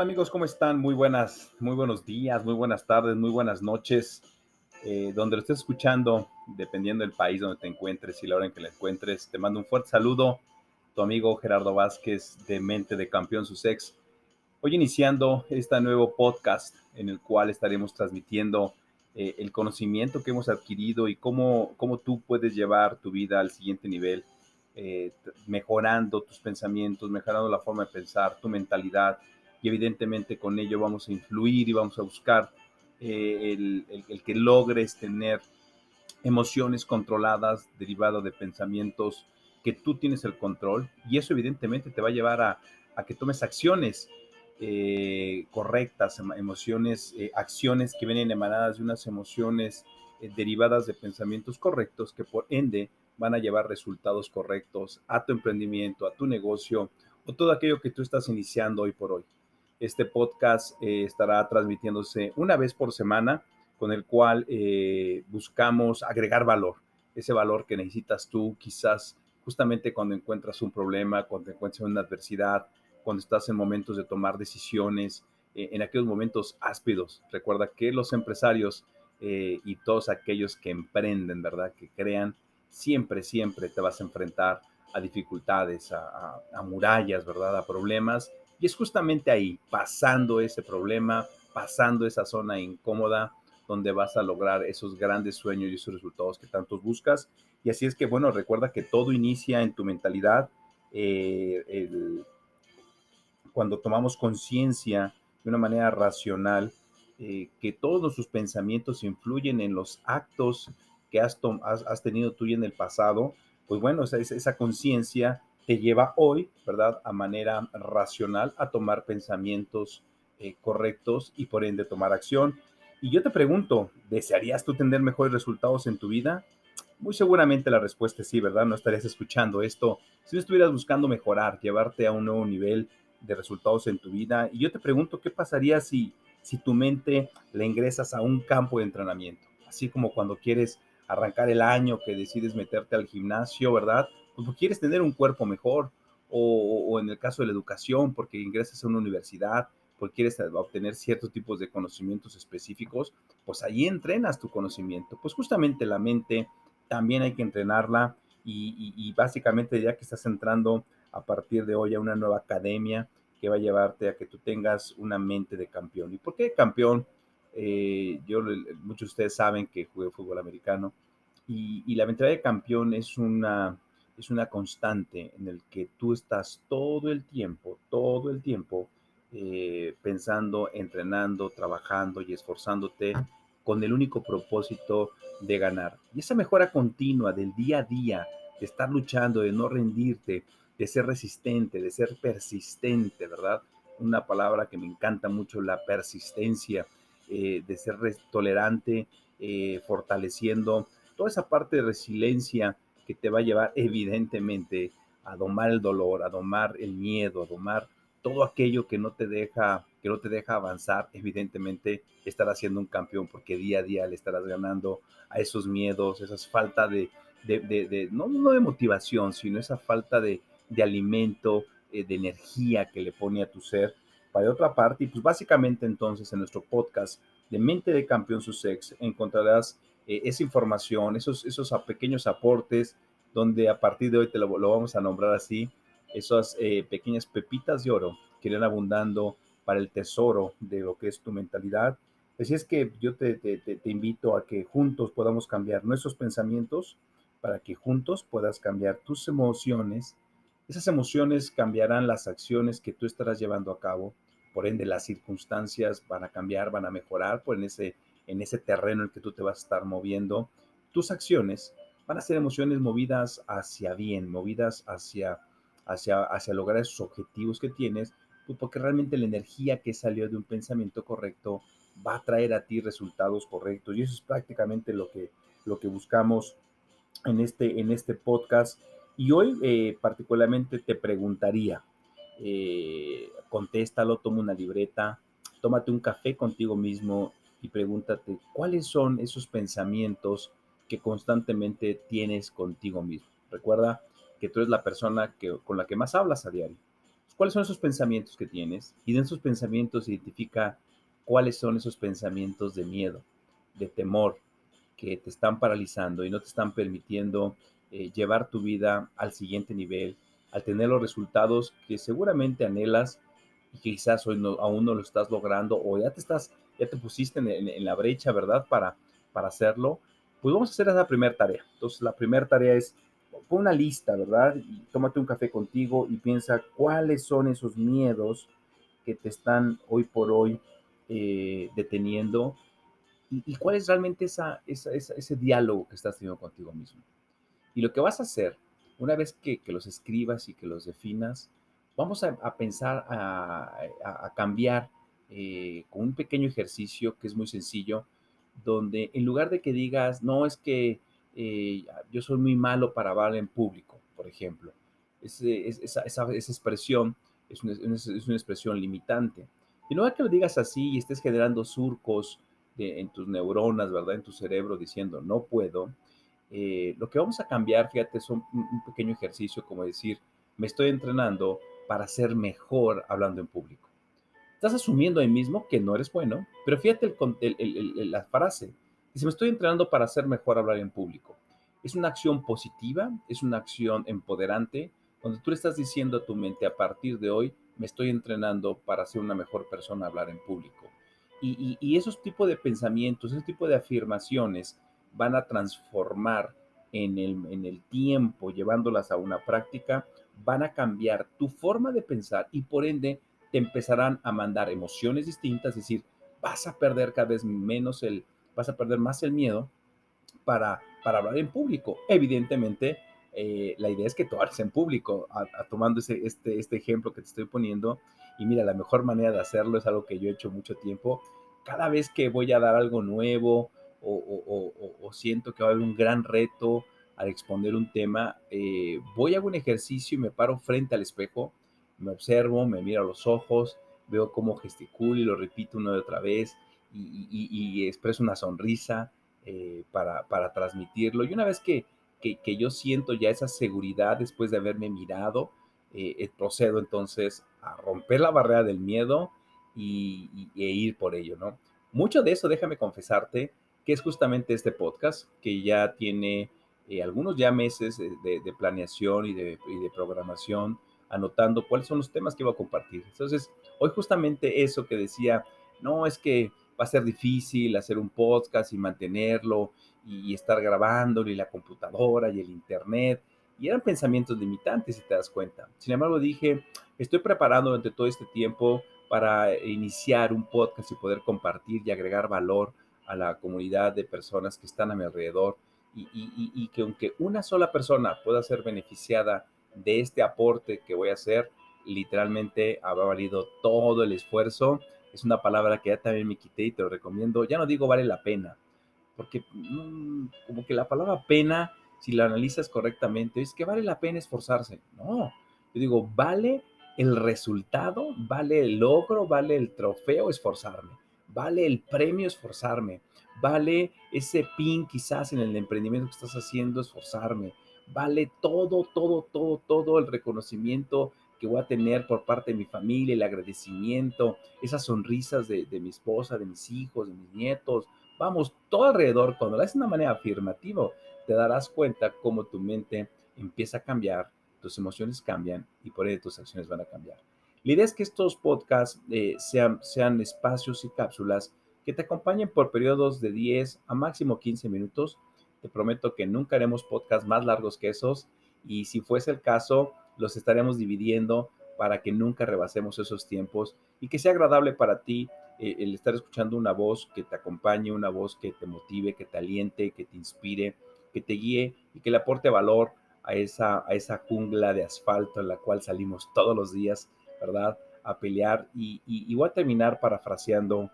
Amigos, ¿cómo están? Muy buenas, muy buenos días, muy buenas tardes, muy buenas noches. Eh, donde lo estés escuchando, dependiendo del país donde te encuentres y la hora en que la encuentres, te mando un fuerte saludo. Tu amigo Gerardo Vázquez de Mente de Campeón Sussex. Hoy iniciando este nuevo podcast en el cual estaremos transmitiendo eh, el conocimiento que hemos adquirido y cómo, cómo tú puedes llevar tu vida al siguiente nivel, eh, mejorando tus pensamientos, mejorando la forma de pensar, tu mentalidad y evidentemente con ello vamos a influir y vamos a buscar eh, el, que logres tener emociones controladas derivadas de pensamientos que tú tienes el control y eso evidentemente te va a llevar a, que tomes acciones eh, correctas, emociones, eh, acciones que vienen emanadas de unas emociones derivadas de pensamientos correctos que por ende van a llevar resultados correctos a tu emprendimiento, a tu negocio o todo aquello que tú estás iniciando hoy por hoy. Este podcast eh, estará transmitiéndose una vez por semana, con el cual eh, buscamos agregar valor, ese valor que necesitas tú quizás justamente cuando encuentras un problema, cuando encuentras una adversidad, cuando estás en momentos de tomar decisiones, eh, en aquellos momentos áspidos. Recuerda que los empresarios y todos aquellos que emprenden, ¿verdad? Que crean, siempre, siempre te vas a enfrentar a dificultades, a, a murallas, ¿verdad? A problemas y es justamente ahí, pasando ese problema, pasando esa zona incómoda, donde vas a lograr esos grandes sueños y esos resultados que tantos buscas. Y así es que, bueno, recuerda que todo inicia en tu mentalidad. Eh, cuando tomamos conciencia de una manera racional, eh, que todos nuestros pensamientos influyen en los actos que has, has, tenido tú en el pasado, pues bueno, esa, esa conciencia te lleva hoy, ¿verdad?, a manera racional a tomar pensamientos eh, correctos y por ende tomar acción. Y yo te pregunto, ¿desearías tú tener mejores resultados en tu vida? Muy seguramente la respuesta es sí, ¿verdad? No estarías escuchando esto si no estuvieras buscando mejorar, llevarte a un nuevo nivel de resultados en tu vida. Y yo te pregunto, ¿qué pasaría si, si tu mente la ingresas a un campo de entrenamiento? Así como cuando quieres arrancar el año, que decides meterte al gimnasio, ¿verdad? Pues, quieres tener un cuerpo mejor, o, en el caso de la educación, porque ingresas a una universidad, porque quieres obtener ciertos tipos de conocimientos específicos, pues ahí entrenas tu conocimiento. Pues justamente la mente también hay que entrenarla y, básicamente ya que estás entrando a partir de hoy a una nueva academia que va a llevarte a que tú tengas una mente de campeón. ¿Y por qué campeón? Eh, yo, muchos de ustedes saben que jugué fútbol americano y, y la mentalidad de campeón es una, es una constante en el que tú estás todo el tiempo, todo el tiempo eh, pensando, entrenando, trabajando y esforzándote con el único propósito de ganar. Y esa mejora continua del día a día, de estar luchando, de no rendirte, de ser resistente, de ser persistente, ¿verdad? Una palabra que me encanta mucho, la persistencia, eh, de ser tolerante, eh, fortaleciendo toda esa parte de resiliencia que te va a llevar evidentemente a domar el dolor, a domar el miedo, a domar todo aquello que no te deja, que no te deja avanzar, evidentemente estarás siendo un campeón porque día a día le estarás ganando a esos miedos, esas falta de, no, de motivación, sino esa falta de, alimento, eh, de energía que le pone a tu ser. Para otra parte, y pues básicamente entonces en nuestro podcast de Mente de Campeón Sussex encontrarás eh, esa información, esos, esos pequeños aportes, donde a partir de hoy te lo, vamos a nombrar así, esas eh, pequeñas pepitas de oro que irán abundando para el tesoro de lo que es tu mentalidad. Así es que yo te, te, te, invito a que juntos podamos cambiar nuestros pensamientos para que juntos puedas cambiar tus emociones. Esas emociones cambiarán las acciones que tú estarás llevando a cabo. Por ende, las circunstancias van a cambiar, van a mejorar por en ese en ese terreno en el que tú te vas a estar moviendo, tus acciones van a ser emociones movidas hacia bien, movidas hacia, hacia, hacia lograr esos objetivos que tienes, pues porque realmente la energía que salió de un pensamiento correcto va a traer a ti resultados correctos. Y eso es prácticamente lo que, lo que buscamos en este, en este podcast. Y hoy eh, particularmente te preguntaría, eh, contéstalo, toma una libreta, tómate un café contigo mismo y pregúntate cuáles son esos pensamientos que constantemente tienes contigo mismo. Recuerda que tú eres la persona que, con la que más hablas a diario. cuáles son esos pensamientos que tienes y de esos pensamientos identifica cuáles son esos pensamientos de miedo, de temor, que te están paralizando y no te están permitiendo eh, llevar tu vida al siguiente nivel, al tener los resultados que seguramente anhelas y quizás hoy no, aún no lo estás logrando o ya te estás, ya te pusiste en, la brecha, ¿verdad? Para, para hacerlo, pues vamos a hacer esa primera tarea. Entonces, la primera tarea es, pon una lista, ¿verdad? Y tómate un café contigo y piensa cuáles son esos miedos que te están hoy por hoy eh, deteniendo y, cuál es realmente esa, ese diálogo que estás teniendo contigo mismo. Y lo que vas a hacer, una vez que, los escribas y que los definas, vamos a, pensar a, cambiar eh, con un pequeño ejercicio que es muy sencillo, donde en lugar de que digas, no, es que eh, yo soy muy malo para hablar en público, por ejemplo, esa, expresión es una, es expresión limitante. Y luego que lo digas así y estés generando surcos en tus neuronas, ¿verdad? En tu cerebro diciendo, no puedo. Eh, lo que vamos a cambiar, fíjate, es un, pequeño ejercicio como decir, me estoy entrenando para ser mejor hablando en público. Estás asumiendo ahí mismo que no eres bueno, pero fíjate el, la frase. Dice, me estoy entrenando para ser mejor hablar en público. Es una acción positiva, es una acción empoderante, donde tú le estás diciendo a tu mente, a partir de hoy, me estoy entrenando para ser una mejor persona hablar en público. Y, esos tipos de pensamientos, ese tipo de afirmaciones van a transformar en el, tiempo, llevándolas a una práctica, van a cambiar tu forma de pensar y por ende te empezarán a mandar emociones distintas, es decir, vas a perder cada vez menos el, vas a perder más el miedo para, para hablar en público. Evidentemente, eh, la idea es que tú en público, tomando este, este ejemplo que te estoy poniendo, y mira, la mejor manera de hacerlo es algo que yo he hecho mucho tiempo. Cada vez que voy a dar algo nuevo o, siento que va a haber un gran reto al exponer un tema, eh, voy a un ejercicio y me paro frente al espejo, me observo, me miro a los ojos, veo cómo gesticulo y lo repito una y otra vez y, expreso una sonrisa eh, para, transmitirlo. Y una vez que, que, yo siento ya esa seguridad después de haberme mirado, eh, eh, procedo entonces a romper la barrera del miedo y, e ir por ello, ¿no? Mucho de eso, déjame confesarte, que es justamente este podcast, que ya tiene eh, algunos ya meses de, planeación y de, programación, anotando cuáles son los temas que iba a compartir. Entonces, hoy justamente eso que decía, no, es que va a ser difícil hacer un podcast y mantenerlo y, estar grabándolo y la computadora y el internet. Y eran pensamientos limitantes, si te das cuenta. Sin embargo, dije, estoy preparando durante todo este tiempo para iniciar un podcast y poder compartir y agregar valor a la comunidad de personas que están a mi alrededor y, que aunque una sola persona pueda ser beneficiada de este aporte que voy a hacer, literalmente habrá valido todo el esfuerzo. Es una palabra que ya también me quité y te lo recomiendo. Ya no digo vale la pena, porque mm, como que la palabra pena si lo analizas correctamente, es que vale la pena esforzarse. No, yo digo, vale el resultado, vale el logro, vale el trofeo esforzarme, vale el premio esforzarme, vale ese pin quizás en el emprendimiento que estás haciendo esforzarme, vale todo, todo, todo, todo el reconocimiento que voy a tener por parte de mi familia, el agradecimiento, esas sonrisas de, de mi esposa, de mis hijos, de mis nietos, vamos, todo alrededor, cuando lo haces de una manera afirmativa, te darás cuenta cómo tu mente empieza a cambiar, tus emociones cambian y por ende tus acciones van a cambiar. La idea es que estos podcasts eh, sean, sean espacios y cápsulas que te acompañen por periodos de 10 a máximo 15 minutos. Te prometo que nunca haremos podcasts más largos que esos y si fuese el caso, los estaremos dividiendo para que nunca rebasemos esos tiempos y que sea agradable para ti eh, el estar escuchando una voz que te acompañe, una voz que te motive, que te aliente, que te inspire, que te guíe y que le aporte valor a esa, a esa jungla de asfalto en la cual salimos todos los días, ¿verdad? A pelear. Y, voy a terminar parafraseando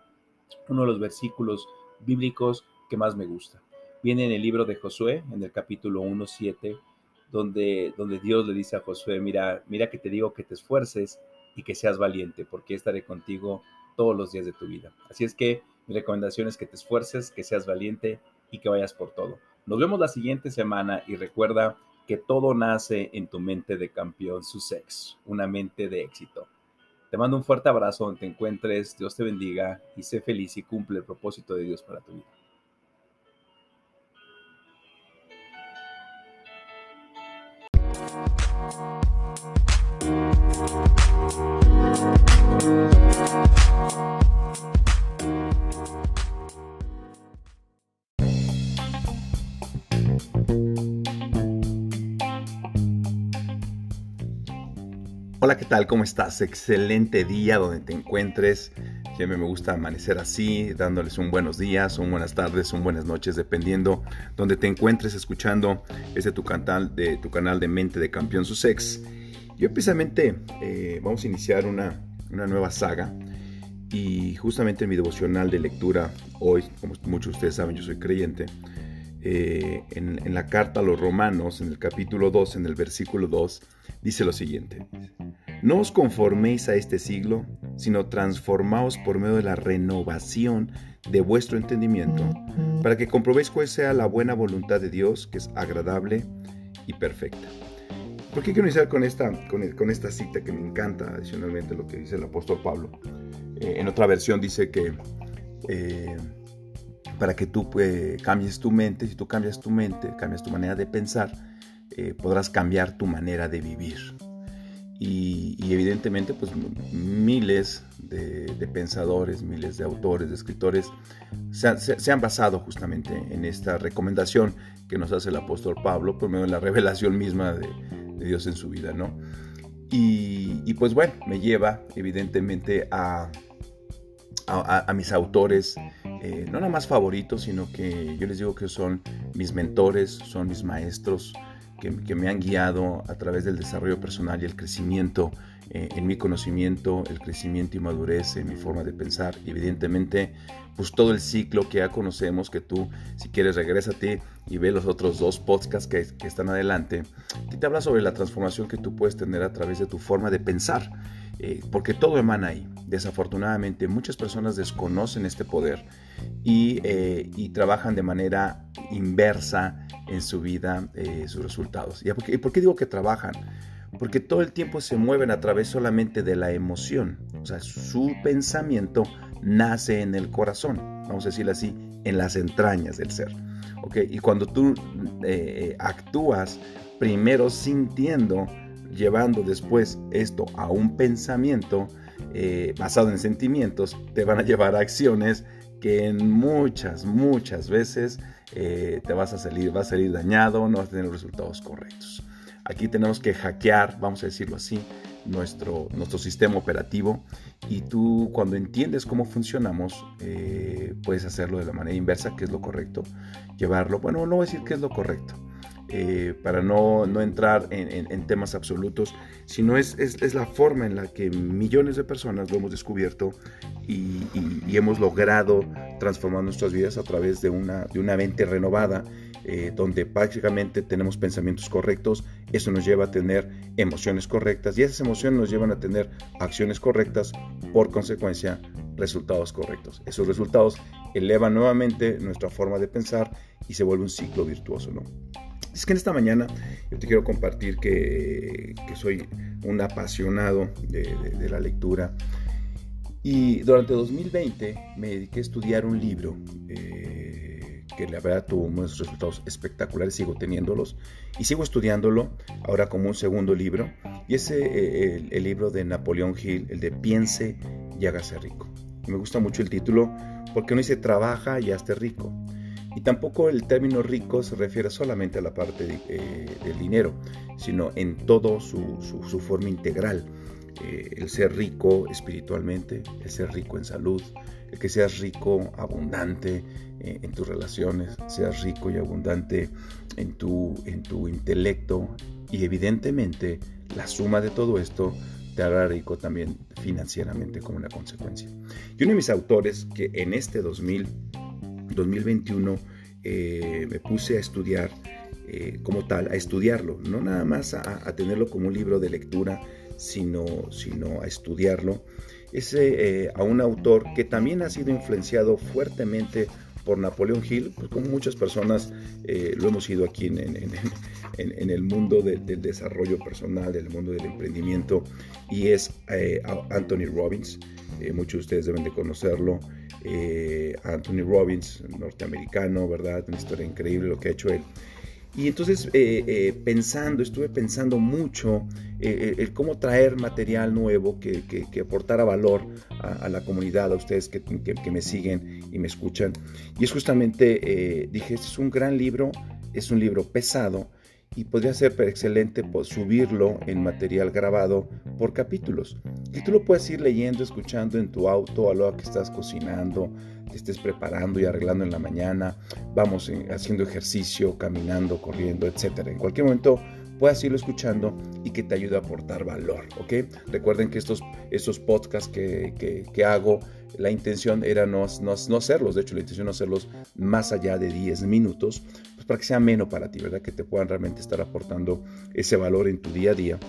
uno de los versículos bíblicos que más me gusta. Viene en el libro de Josué, en el capítulo 1.7, donde, donde Dios le dice a Josué, mira, mira que te digo que te esfuerces y que seas valiente, porque estaré contigo todos los días de tu vida. Así es que mi recomendación es que te esfuerces, que seas valiente y que vayas por todo. Nos vemos la siguiente semana y recuerda que todo nace en tu mente de campeón, su sexo, una mente de éxito. Te mando un fuerte abrazo donde te encuentres, Dios te bendiga y sé feliz y cumple el propósito de Dios para tu vida. Tal? ¿Cómo estás? Excelente día donde te encuentres. Siempre me gusta amanecer así, dándoles un buenos días, un buenas tardes, un buenas noches, dependiendo donde te encuentres escuchando este tu canal de tu canal de Mente de Campeón Sussex. Yo precisamente eh, vamos a iniciar una, una nueva saga y justamente en mi devocional de lectura hoy, como muchos de ustedes saben, yo soy creyente. Eh, en, en, la carta a los romanos, en el capítulo 2, en el versículo 2, dice lo siguiente. No os conforméis a este siglo, sino transformaos por medio de la renovación de vuestro entendimiento, para que comprobéis cuál sea la buena voluntad de Dios, que es agradable y perfecta. ¿Por qué quiero iniciar con esta, con, esta cita que me encanta, adicionalmente lo que dice el apóstol Pablo? Eh, en otra versión dice que eh, para que tú pues, cambies tu mente, si tú cambias tu mente, cambias tu manera de pensar, eh, podrás cambiar tu manera de vivir y, evidentemente pues miles de, pensadores, miles de autores, de escritores se, han basado justamente en esta recomendación que nos hace el apóstol Pablo por medio de la revelación misma de, Dios en su vida, ¿no? Y, pues bueno, me lleva evidentemente a, a, mis autores, eh, no nada más favoritos, sino que yo les digo que son mis mentores, son mis maestros, que, me han guiado a través del desarrollo personal y el crecimiento eh, en mi conocimiento, el crecimiento y madurez en mi forma de pensar. evidentemente, pues todo el ciclo que ya conocemos, que tú, si quieres, regrésate y ve los otros dos podcasts que, que están adelante, que te habla sobre la transformación que tú puedes tener a través de tu forma de pensar. Eh, porque todo emana ahí. Desafortunadamente muchas personas desconocen este poder y, eh, y trabajan de manera inversa en su vida eh, sus resultados. ¿Y por, qué, digo que trabajan? Porque todo el tiempo se mueven a través solamente de la emoción. O sea, su pensamiento nace en el corazón, vamos a decirlo así, en las entrañas del ser. ¿okay? Y cuando tú actúas primero sintiendo, llevando después esto a un pensamiento eh, basado en sentimientos, te van a llevar a acciones que en muchas, muchas veces eh, te vas a salir, va a salir dañado, no vas a tener resultados correctos. Aquí tenemos que hackear, vamos a decirlo así, nuestro, nuestro sistema operativo y tú cuando entiendes cómo funcionamos eh, puedes hacerlo de la manera inversa, que es lo correcto, llevarlo, bueno, no voy a decir que es lo correcto, eh, para no, entrar en, temas absolutos, sino es, es, la forma en la que millones de personas lo hemos descubierto y, hemos logrado transformar nuestras vidas a través de una, de una mente renovada, eh, donde prácticamente tenemos pensamientos correctos, eso nos lleva a tener emociones correctas y esas emociones nos llevan a tener acciones correctas, por consecuencia, resultados correctos. Esos resultados elevan nuevamente nuestra forma de pensar y se vuelve un ciclo virtuoso, ¿no? Es que en esta mañana yo te quiero compartir que, soy un apasionado de, la lectura y durante 2020 me dediqué a estudiar un libro eh, que la verdad tuvo unos resultados espectaculares, sigo teniéndolos y sigo estudiándolo ahora como un segundo libro y es eh, el, libro de Napoleón Hill, el de Piense y hágase rico. me gusta mucho el título porque uno dice trabaja y hazte rico. Y tampoco el término rico se refiere solamente a la parte eh, del dinero, sino en todo su, forma integral. Eh, el ser rico espiritualmente, el ser rico en salud, el que seas rico, abundante eh, en tus relaciones, seas rico y abundante en tu, en tu intelecto y evidentemente la suma de todo esto te hará rico también financieramente como una consecuencia. Y uno de mis autores que en este 2000 2021 eh, me puse a estudiar eh, como tal, a estudiarlo, no nada más a, tenerlo como un libro de lectura, sino, sino a estudiarlo. Es eh, a un autor que también ha sido influenciado fuertemente por Napoleón Hill, pues como muchas personas lo hemos ido aquí en, en, el mundo del desarrollo personal, del mundo del emprendimiento, y es Anthony Robbins. Muchos de ustedes deben de conocerlo. Anthony Robbins, norteamericano, ¿verdad? Una historia increíble lo que ha hecho él. Y entonces pensando, estuve pensando mucho el cómo traer material nuevo que, que, aportara valor a, la comunidad, a ustedes que, que, me siguen y me escuchan. Y es justamente, dije, este es un gran libro, es un libro pesado, y podría ser excelente subirlo en material grabado por capítulos. Y tú lo puedes ir leyendo, escuchando en tu auto a lo que estás cocinando, te estés preparando y arreglando en la mañana, vamos eh, haciendo ejercicio, caminando, corriendo, etc. En cualquier momento puedas irlo escuchando y que te ayude a aportar valor, ¿ok? Recuerden que estos, estos podcasts que, que, hago, la intención era no, no, no, hacerlos, de hecho la intención es hacerlos más allá de 10 minutos, para que sea menos para ti, ¿verdad? Que te puedan realmente estar aportando ese valor en tu día a día.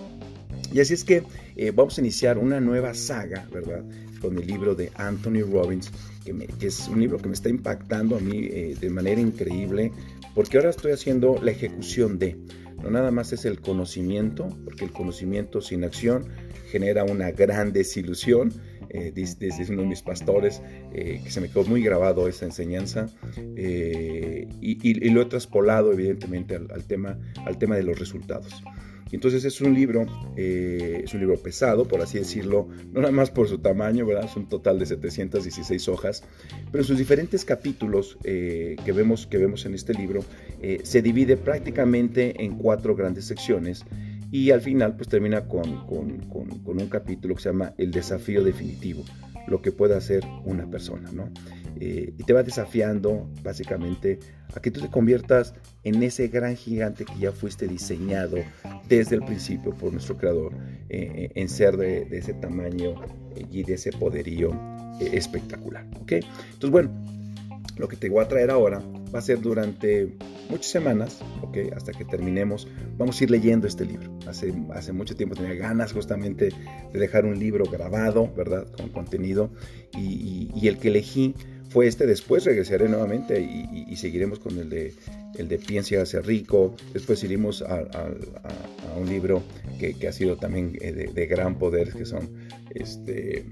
Y así es que eh, vamos a iniciar una nueva saga, ¿verdad? Con el libro de Anthony Robbins, que, que es un libro que me está impactando a mí eh, de manera increíble, porque ahora estoy haciendo la ejecución de, no nada más es el conocimiento, porque el conocimiento sin acción genera una gran desilusión. Eh, desde uno de mis pastores, eh, que se me quedó muy grabado esa enseñanza, eh, y, lo he traspolado evidentemente al, tema, al tema de los resultados. entonces es un libro, es un libro pesado, por así decirlo, no nada más por su tamaño, ¿verdad? Es un total de 716 hojas, pero en sus diferentes capítulos que, vemos, que vemos en este libro, se divide prácticamente en cuatro grandes secciones y al final pues termina con, con, con, un capítulo que se llama El desafío definitivo, lo que puede hacer una persona, ¿no? Eh, y te va desafiando básicamente a que tú te conviertas en ese gran gigante que ya fuiste diseñado desde el principio por nuestro creador, eh, eh, en ser de, ese tamaño y de ese poderío espectacular, ¿ok? Entonces bueno, lo que te voy a traer ahora va a ser durante muchas semanas, ¿ok? Hasta que terminemos, vamos a ir leyendo este libro. Hace, hace mucho tiempo tenía ganas justamente de dejar un libro grabado, ¿verdad? Con contenido. Y, el que elegí fue este. Después regresaré nuevamente y, seguiremos con el de, el de Piensa hace rico. Después iremos a, un libro que, ha sido también eh, de, de gran poder, que son este,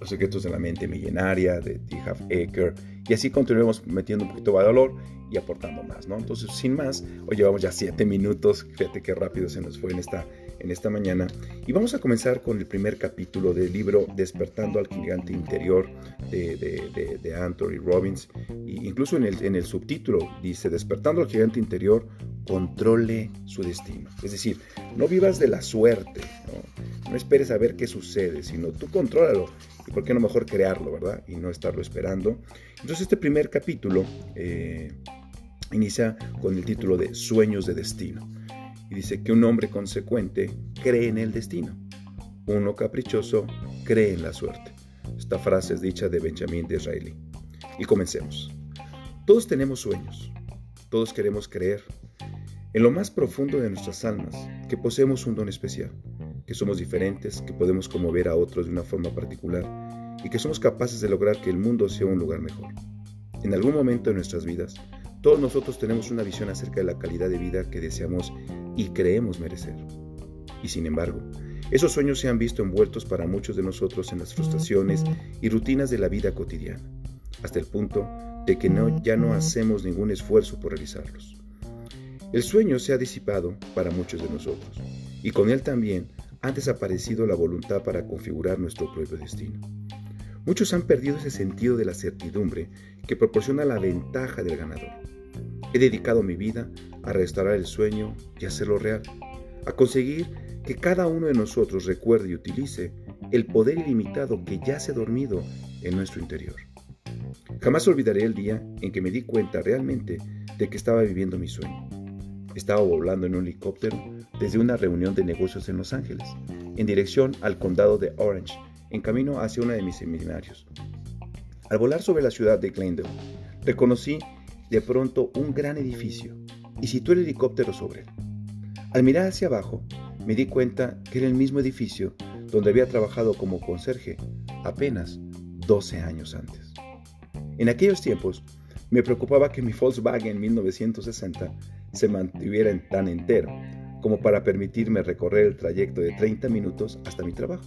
Los secretos de la mente millonaria, de T. Half Acre y así continuemos metiendo un poquito de valor y aportando más, ¿no? Entonces, sin más, hoy llevamos ya siete minutos, fíjate qué rápido se nos fue en esta, en esta mañana. Y vamos a comenzar con el primer capítulo del libro Despertando al Gigante Interior de, de, de, Anthony Robbins. Y incluso en el, en el subtítulo dice, Despertando al Gigante Interior, controle su destino. Es decir, no vivas de la suerte, no, no esperes a ver qué sucede, sino tú contrólalo y por qué no mejor crearlo, ¿verdad? Y no estarlo esperando. Entonces este primer capítulo eh, inicia con el título de Sueños de Destino. Y dice que un hombre consecuente cree en el destino. Uno caprichoso cree en la suerte. Esta frase es dicha de Benjamin Disraeli. Y comencemos. Todos tenemos sueños. Todos queremos creer en lo más profundo de nuestras almas que poseemos un don especial que somos diferentes, que podemos conmover a otros de una forma particular y que somos capaces de lograr que el mundo sea un lugar mejor. En algún momento de nuestras vidas, todos nosotros tenemos una visión acerca de la calidad de vida que deseamos y creemos merecer. Y sin embargo, esos sueños se han visto envueltos para muchos de nosotros en las frustraciones y rutinas de la vida cotidiana, hasta el punto de que no, ya no hacemos ningún esfuerzo por realizarlos. El sueño se ha disipado para muchos de nosotros, y con él también ha desaparecido la voluntad para configurar nuestro propio destino. Muchos han perdido ese sentido de la certidumbre que proporciona la ventaja del ganador. He dedicado mi vida a restaurar el sueño y hacerlo real, a conseguir que cada uno de nosotros recuerde y utilice el poder ilimitado que yace dormido en nuestro interior. Jamás olvidaré el día en que me di cuenta realmente de que estaba viviendo mi sueño. Estaba volando en un helicóptero desde una reunión de negocios en Los Ángeles, en dirección al condado de Orange, en camino hacia uno de mis seminarios. Al volar sobre la ciudad de Glendale, reconocí de pronto un gran edificio y situé el helicóptero sobre él. Al mirar hacia abajo, me di cuenta que era el mismo edificio donde había trabajado como conserje apenas 12 años antes. En aquellos tiempos, me preocupaba que mi Volkswagen 1960 se mantuviera tan entero como para permitirme recorrer el trayecto de 30 minutos hasta mi trabajo.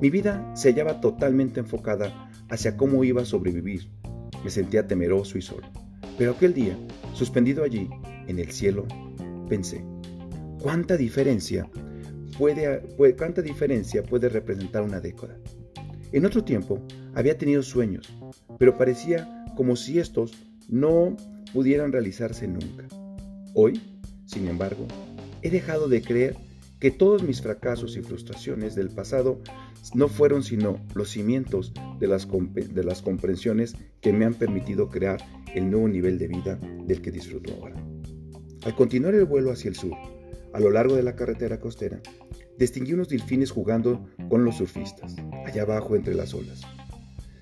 Mi vida se hallaba totalmente enfocada hacia cómo iba a sobrevivir. Me sentía temeroso y solo. Pero aquel día, suspendido allí, en el cielo, pensé, ¿cuánta diferencia puede, cuánta diferencia puede representar una década? En otro tiempo, había tenido sueños, pero parecía como si estos no pudieran realizarse nunca. Hoy, sin embargo, he dejado de creer que todos mis fracasos y frustraciones del pasado no fueron sino los cimientos de las, comprensiones que me han permitido crear el nuevo nivel de vida del que disfruto ahora. Al continuar el vuelo hacia el sur, a lo largo de la carretera costera, distinguí unos delfines jugando con los surfistas, allá abajo entre las olas.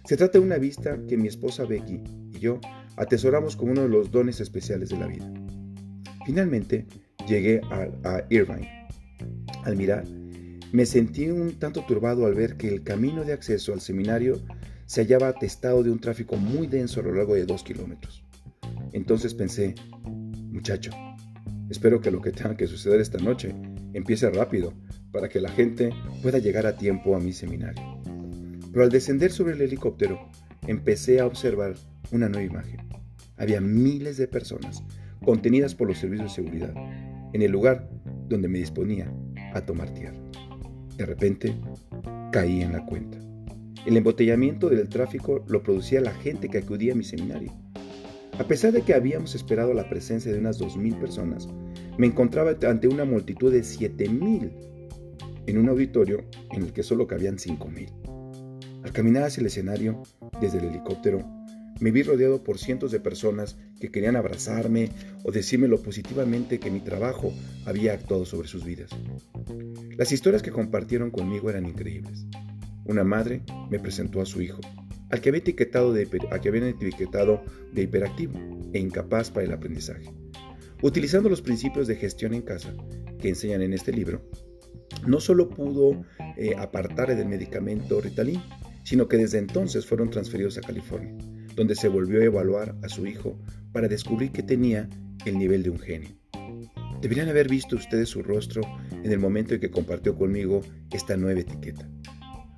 Se trata de una vista que mi esposa Becky y yo atesoramos como uno de los dones especiales de la vida. Finalmente, llegué a, Irvine. Al mirar, me sentí un tanto turbado al ver que el camino de acceso al seminario se hallaba atestado de un tráfico muy denso a lo largo de dos kilómetros. Entonces pensé, muchacho, espero que lo que tenga que suceder esta noche empiece rápido para que la gente pueda llegar a tiempo a mi seminario. Pero al descender sobre el helicóptero, empecé a observar una nueva imagen. Había miles de personas contenidas por los servicios de seguridad en el lugar donde me disponía a tomar tierra. De repente, caí en la cuenta. El embotellamiento del tráfico lo producía la gente que acudía a mi seminario. A pesar de que habíamos esperado la presencia de unas 2.000 personas, me encontraba ante una multitud de 7.000 en un auditorio en el que solo cabían 5.000. Al caminar hacia el escenario, desde el helicóptero, me vi rodeado por cientos de personas que querían abrazarme o decirme lo positivamente que mi trabajo había actuado sobre sus vidas. Las historias que compartieron conmigo eran increíbles. Una madre me presentó a su hijo, al que había etiquetado de, que habían etiquetado de hiperactivo e incapaz para el aprendizaje. Utilizando los principios de gestión en casa que enseñan en este libro, no solo pudo eh, apartar del medicamento Ritalin, sino que desde entonces fueron transferidos a California donde se volvió a evaluar a su hijo para descubrir que tenía el nivel de un genio. Deberían haber visto ustedes su rostro en el momento en que compartió conmigo esta nueva etiqueta.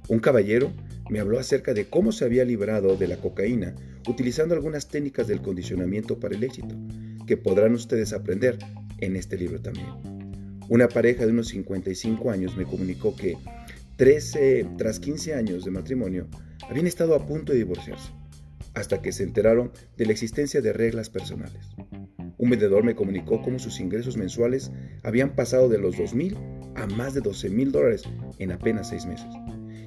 Un caballero me habló acerca de cómo se había librado de la cocaína utilizando algunas técnicas del condicionamiento para el éxito, que podrán ustedes aprender en este libro también. Una pareja de unos 55 años me comunicó que 13, tras 15 años de matrimonio habían estado a punto de divorciarse hasta que se enteraron de la existencia de reglas personales. Un vendedor me comunicó cómo sus ingresos mensuales habían pasado de los 2.000 a más de 12 mil dólares en apenas seis meses.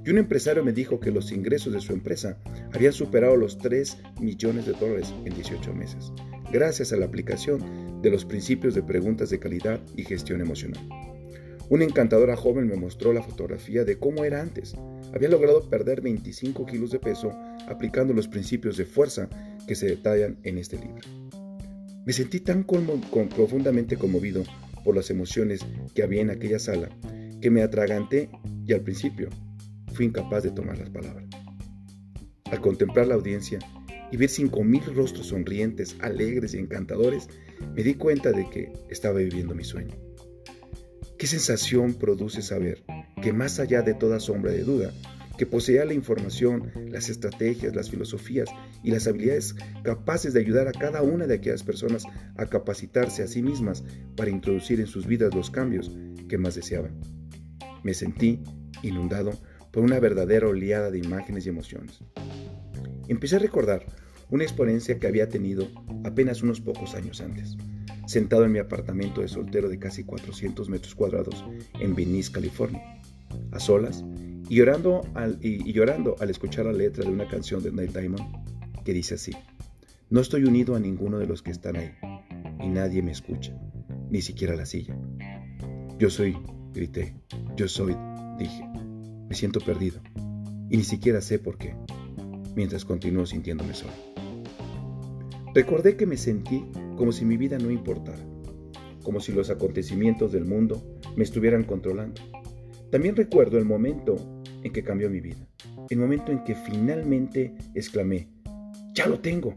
Y un empresario me dijo que los ingresos de su empresa habían superado los 3 millones de dólares en 18 meses, gracias a la aplicación de los principios de preguntas de calidad y gestión emocional. Una encantadora joven me mostró la fotografía de cómo era antes. Había logrado perder 25 kilos de peso aplicando los principios de fuerza que se detallan en este libro. Me sentí tan profundamente conmovido por las emociones que había en aquella sala que me atraganté y al principio fui incapaz de tomar las palabras. Al contemplar la audiencia y ver cinco mil rostros sonrientes, alegres y encantadores, me di cuenta de que estaba viviendo mi sueño. ¿Qué sensación produce saber que más allá de toda sombra de duda, que poseía la información, las estrategias, las filosofías y las habilidades capaces de ayudar a cada una de aquellas personas a capacitarse a sí mismas para introducir en sus vidas los cambios que más deseaban. Me sentí inundado por una verdadera oleada de imágenes y emociones. Empecé a recordar una experiencia que había tenido apenas unos pocos años antes, sentado en mi apartamento de soltero de casi 400 metros cuadrados en Venice, California, a solas y llorando, al, y, llorando al escuchar la letra de una canción de Neil Diamond que dice así, no estoy unido a ninguno de los que están ahí y nadie me escucha, ni siquiera la silla. Yo soy, grité, yo soy, dije, me siento perdido y ni siquiera sé por qué, mientras continúo sintiéndome solo. Recordé que me sentí como si mi vida no importara, como si los acontecimientos del mundo me estuvieran controlando. También recuerdo el momento en que cambió mi vida. El momento en que finalmente exclamé, ya lo tengo.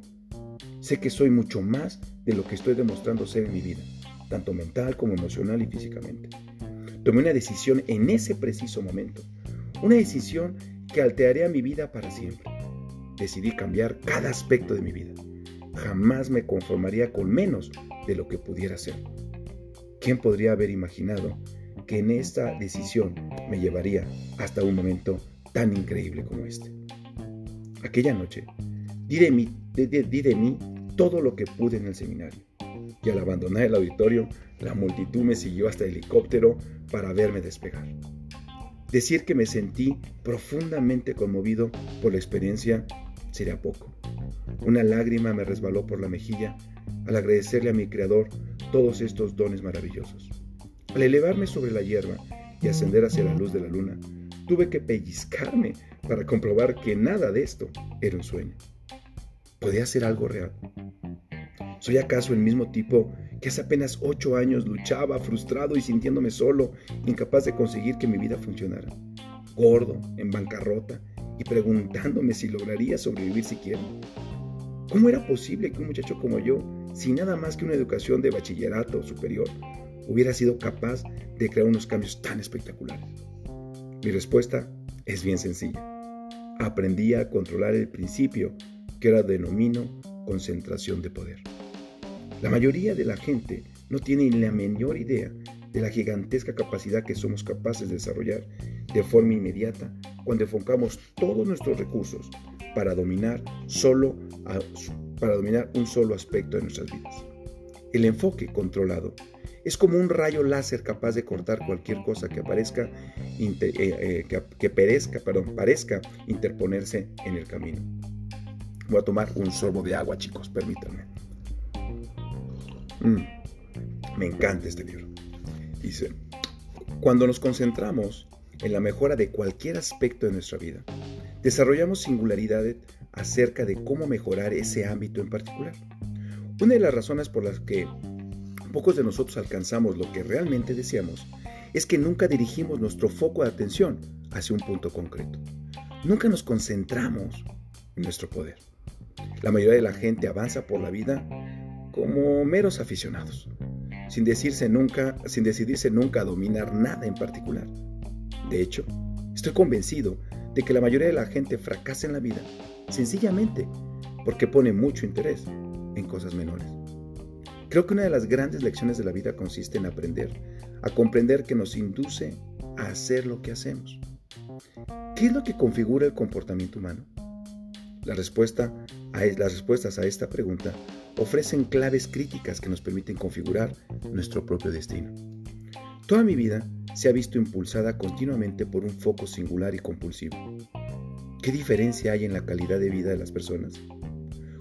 Sé que soy mucho más de lo que estoy demostrando ser en mi vida, tanto mental como emocional y físicamente. Tomé una decisión en ese preciso momento, una decisión que alteraría mi vida para siempre. Decidí cambiar cada aspecto de mi vida. Jamás me conformaría con menos de lo que pudiera ser. ¿Quién podría haber imaginado que en esta decisión me llevaría hasta un momento tan increíble como este? Aquella noche di de mí, di de mí todo lo que pude en el seminario. Y al abandonar el auditorio, la multitud me siguió hasta el helicóptero para verme despegar. Decir que me sentí profundamente conmovido por la experiencia sería poco. Una lágrima me resbaló por la mejilla al agradecerle a mi Creador todos estos dones maravillosos. Al elevarme sobre la hierba y ascender hacia la luz de la luna, tuve que pellizcarme para comprobar que nada de esto era un sueño. ¿Podía ser algo real? ¿Soy acaso el mismo tipo que hace apenas ocho años luchaba frustrado y sintiéndome solo, incapaz de conseguir que mi vida funcionara? Gordo, en bancarrota y preguntándome si lograría sobrevivir siquiera. ¿Cómo era posible que un muchacho como yo, sin nada más que una educación de bachillerato superior, hubiera sido capaz de crear unos cambios tan espectaculares? Mi respuesta es bien sencilla. Aprendí a controlar el principio que ahora denomino concentración de poder. La mayoría de la gente no tiene la menor idea de la gigantesca capacidad que somos capaces de desarrollar de forma inmediata cuando enfocamos todos nuestros recursos para dominar, solo para dominar un solo aspecto de nuestras vidas. El enfoque controlado es como un rayo láser capaz de cortar cualquier cosa que aparezca, eh, eh, que, perezca, perdón, parezca interponerse en el camino. Voy a tomar un sorbo de agua, chicos, permítanme. Mm, me encanta este libro. Dice, cuando nos concentramos en la mejora de cualquier aspecto de nuestra vida, desarrollamos singularidades acerca de cómo mejorar ese ámbito en particular. Una de las razones por las que pocos de nosotros alcanzamos lo que realmente deseamos es que nunca dirigimos nuestro foco de atención hacia un punto concreto. Nunca nos concentramos en nuestro poder. La mayoría de la gente avanza por la vida como meros aficionados, sin, decirse nunca, sin decidirse nunca a dominar nada en particular. De hecho, estoy convencido de que la mayoría de la gente fracasa en la vida sencillamente porque pone mucho interés en cosas menores. Creo que una de las grandes lecciones de la vida consiste en aprender a comprender que nos induce a hacer lo que hacemos. ¿Qué es lo que configura el comportamiento humano? La respuesta a, las respuestas a esta pregunta ofrecen claves críticas que nos permiten configurar nuestro propio destino. Toda mi vida se ha visto impulsada continuamente por un foco singular y compulsivo. ¿Qué diferencia hay en la calidad de vida de las personas?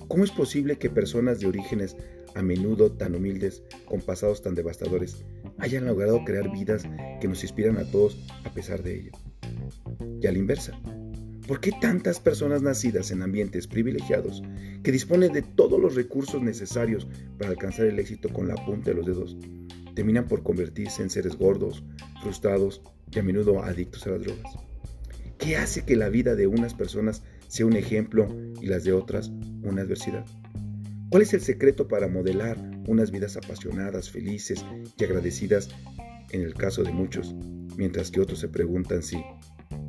¿Cómo es posible que personas de orígenes a menudo tan humildes, con pasados tan devastadores, hayan logrado crear vidas que nos inspiran a todos a pesar de ello? Y a la inversa, ¿Por qué tantas personas nacidas en ambientes privilegiados, que disponen de todos los recursos necesarios para alcanzar el éxito con la punta de los dedos, terminan por convertirse en seres gordos, frustrados y a menudo adictos a las drogas? ¿Qué hace que la vida de unas personas sea un ejemplo y las de otras una adversidad? ¿Cuál es el secreto para modelar unas vidas apasionadas, felices y agradecidas en el caso de muchos, mientras que otros se preguntan si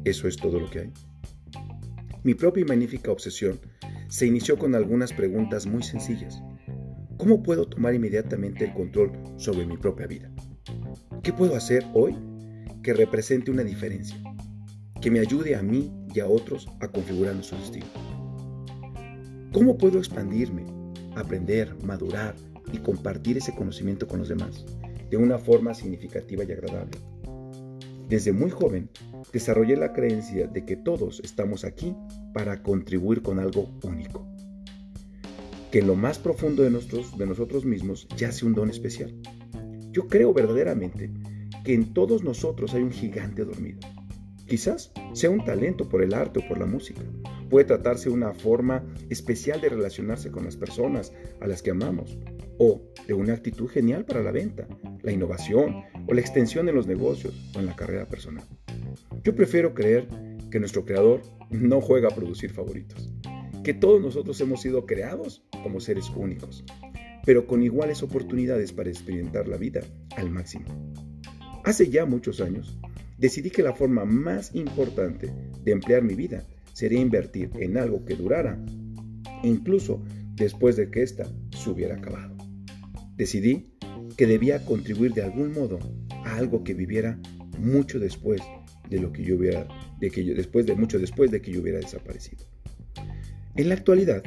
eso es todo lo que hay? Mi propia y magnífica obsesión se inició con algunas preguntas muy sencillas. ¿Cómo puedo tomar inmediatamente el control sobre mi propia vida? ¿Qué puedo hacer hoy que represente una diferencia? Que me ayude a mí y a otros a configurar nuestro destino. ¿Cómo puedo expandirme, aprender, madurar y compartir ese conocimiento con los demás de una forma significativa y agradable? Desde muy joven desarrollé la creencia de que todos estamos aquí para contribuir con algo único. Que en lo más profundo de, de nosotros mismos yace un don especial. Yo creo verdaderamente que en todos nosotros hay un gigante dormido. Quizás sea un talento por el arte o por la música. Puede tratarse de una forma especial de relacionarse con las personas a las que amamos. O de una actitud genial para la venta, la innovación o la extensión de los negocios o en la carrera personal. Yo prefiero creer que nuestro creador no juega a producir favoritos, que todos nosotros hemos sido creados como seres únicos, pero con iguales oportunidades para experimentar la vida al máximo. Hace ya muchos años, decidí que la forma más importante de emplear mi vida sería invertir en algo que durara, incluso después de que ésta se hubiera acabado. Decidí que debía contribuir de algún modo a algo que viviera mucho después de lo que yo hubiera, de que yo, después de mucho después de que yo hubiera desaparecido. En la actualidad,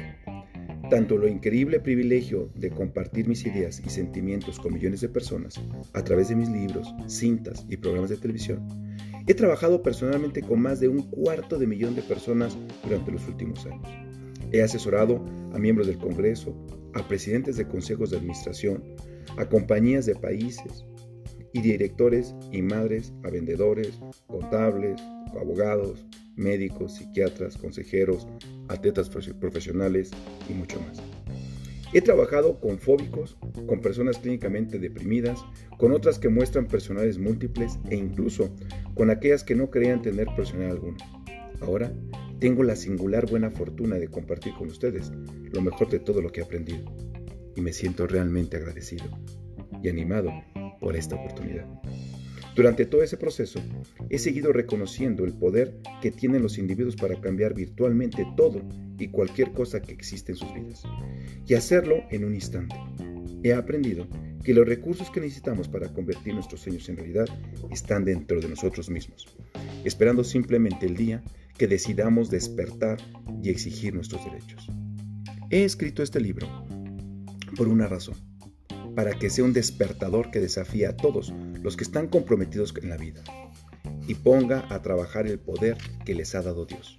tanto lo increíble privilegio de compartir mis ideas y sentimientos con millones de personas a través de mis libros, cintas y programas de televisión, he trabajado personalmente con más de un cuarto de millón de personas durante los últimos años. He asesorado a miembros del Congreso, a presidentes de consejos de administración, a compañías de países y directores y madres, a vendedores, contables, abogados, médicos, psiquiatras, consejeros, atletas profesionales y mucho más. He trabajado con fóbicos, con personas clínicamente deprimidas, con otras que muestran personales múltiples e incluso con aquellas que no creían tener personal alguno. Ahora tengo la singular buena fortuna de compartir con ustedes lo mejor de todo lo que he aprendido y me siento realmente agradecido y animado por esta oportunidad. Durante todo ese proceso, he seguido reconociendo el poder que tienen los individuos para cambiar virtualmente todo y cualquier cosa que existe en sus vidas, y hacerlo en un instante. He aprendido que los recursos que necesitamos para convertir nuestros sueños en realidad están dentro de nosotros mismos, esperando simplemente el día que decidamos despertar y exigir nuestros derechos. He escrito este libro por una razón para que sea un despertador que desafíe a todos los que están comprometidos en la vida y ponga a trabajar el poder que les ha dado Dios.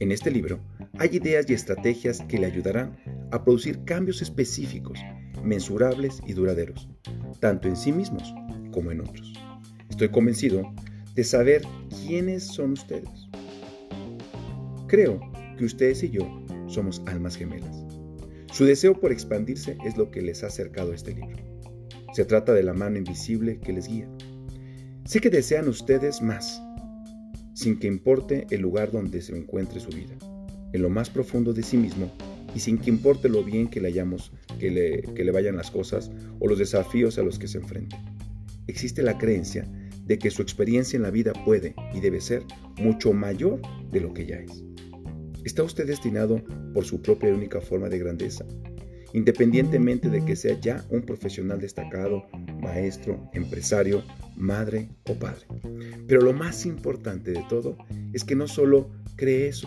En este libro hay ideas y estrategias que le ayudarán a producir cambios específicos, mensurables y duraderos, tanto en sí mismos como en otros. Estoy convencido de saber quiénes son ustedes. Creo que ustedes y yo somos almas gemelas su deseo por expandirse es lo que les ha acercado a este libro. Se trata de la mano invisible que les guía. Sé que desean ustedes más, sin que importe el lugar donde se encuentre su vida, en lo más profundo de sí mismo y sin que importe lo bien que le, hayamos, que le, que le vayan las cosas o los desafíos a los que se enfrente. Existe la creencia de que su experiencia en la vida puede y debe ser mucho mayor de lo que ya es. Está usted destinado por su propia y única forma de grandeza, independientemente de que sea ya un profesional destacado, maestro, empresario, madre o padre. Pero lo más importante de todo es que no solo cree eso,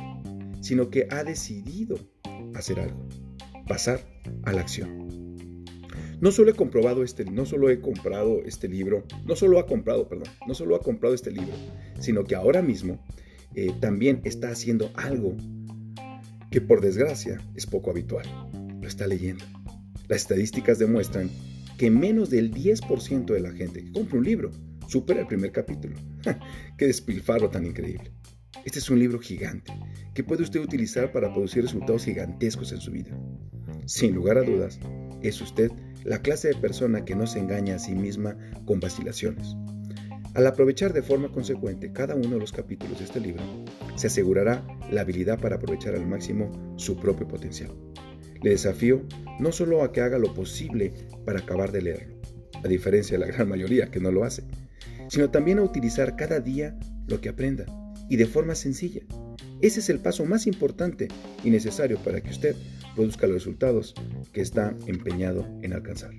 sino que ha decidido hacer algo, pasar a la acción. No solo he comprobado este, no solo he comprado este libro, no solo ha comprado, perdón, no solo ha comprado este libro, sino que ahora mismo eh, también está haciendo algo que por desgracia es poco habitual. Lo está leyendo. Las estadísticas demuestran que menos del 10% de la gente que compra un libro supera el primer capítulo. ¡Qué despilfarro tan increíble! Este es un libro gigante que puede usted utilizar para producir resultados gigantescos en su vida. Sin lugar a dudas, es usted la clase de persona que no se engaña a sí misma con vacilaciones. Al aprovechar de forma consecuente cada uno de los capítulos de este libro, se asegurará la habilidad para aprovechar al máximo su propio potencial. Le desafío no solo a que haga lo posible para acabar de leerlo, a diferencia de la gran mayoría que no lo hace, sino también a utilizar cada día lo que aprenda y de forma sencilla. Ese es el paso más importante y necesario para que usted produzca los resultados que está empeñado en alcanzar.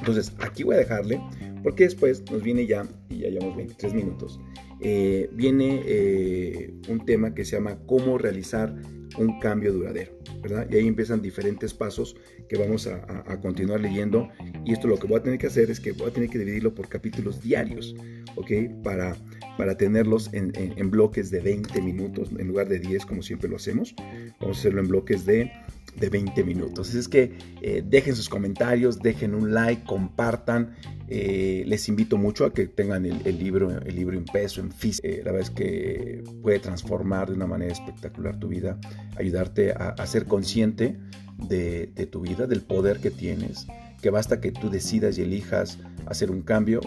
Entonces, aquí voy a dejarle porque después nos viene ya, y ya llevamos 23 minutos, eh, viene eh, un tema que se llama cómo realizar un cambio duradero, ¿verdad? Y ahí empiezan diferentes pasos que vamos a, continuar leyendo. Y esto lo que voy a tener que hacer es que voy a tener que dividirlo por capítulos diarios, ¿ok? Para, para tenerlos en, en bloques de 20 minutos en lugar de 10 como siempre lo hacemos. Vamos a hacerlo en bloques de de 20 minutos. Es que eh, dejen sus comentarios, dejen un like, compartan. Eh, les invito mucho a que tengan el, libro, el libro impreso en físico. Eh, la verdad es que puede transformar de una manera espectacular tu vida, ayudarte a, ser consciente de, tu vida, del poder que tienes, que basta que tú decidas y elijas hacer un cambio,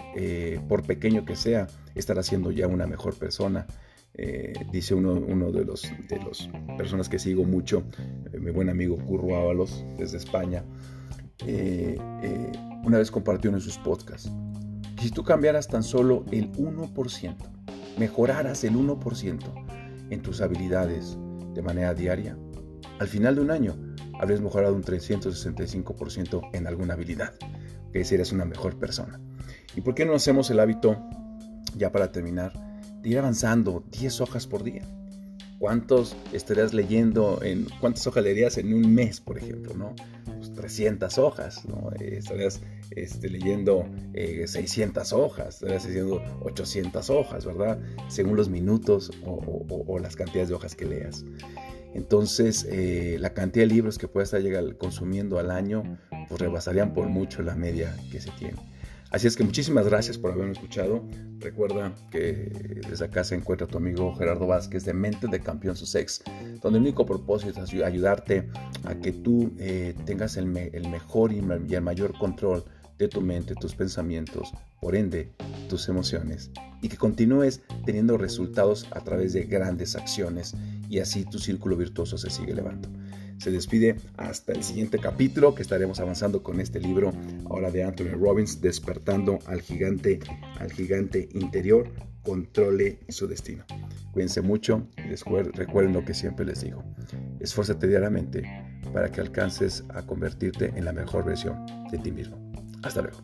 por pequeño que sea, estar haciendo ya una mejor persona Eh, dice uno, de los de las personas que sigo mucho, eh, mi buen amigo Curro Ábalos desde España, eh, una vez compartió en sus podcasts, si tú cambiaras tan solo el 1%, mejoraras el 1% en tus habilidades de manera diaria, al final de un año habrías mejorado un 365% en alguna habilidad, que decir, eres una mejor persona. ¿Y por qué no hacemos el hábito, ya para terminar, ir avanzando 10 hojas por día. ¿Cuántos estarías leyendo en cuántas hojas leerías en un mes, por ejemplo, no? 300 pues hojas, ¿no? Eh, estarías este, leyendo 600 eh, hojas, estarías leyendo 800 hojas, ¿verdad? Según los minutos o, las cantidades de hojas que leas. Entonces, eh, la cantidad de libros que puedas estar consumiendo al año, pues rebasarían por mucho la media que se tiene. Así es que muchísimas gracias por haberme escuchado. Recuerda que desde acá se encuentra tu amigo Gerardo Vázquez de Mente de Campeón Sussex, donde el único propósito es ayudarte a que tú eh, tengas el, mejor y el mayor control de tu mente, tus pensamientos, por ende, tus emociones, y que continúes teniendo resultados a través de grandes acciones y así tu círculo virtuoso se sigue elevando se despide hasta el siguiente capítulo que estaremos avanzando con este libro ahora de Anthony Robbins, despertando al gigante, al gigante interior, controle su destino. Cuídense mucho y recuerden lo que siempre les digo. Esfuérzate diariamente para que alcances a convertirte en la mejor versión de ti mismo. Hasta luego.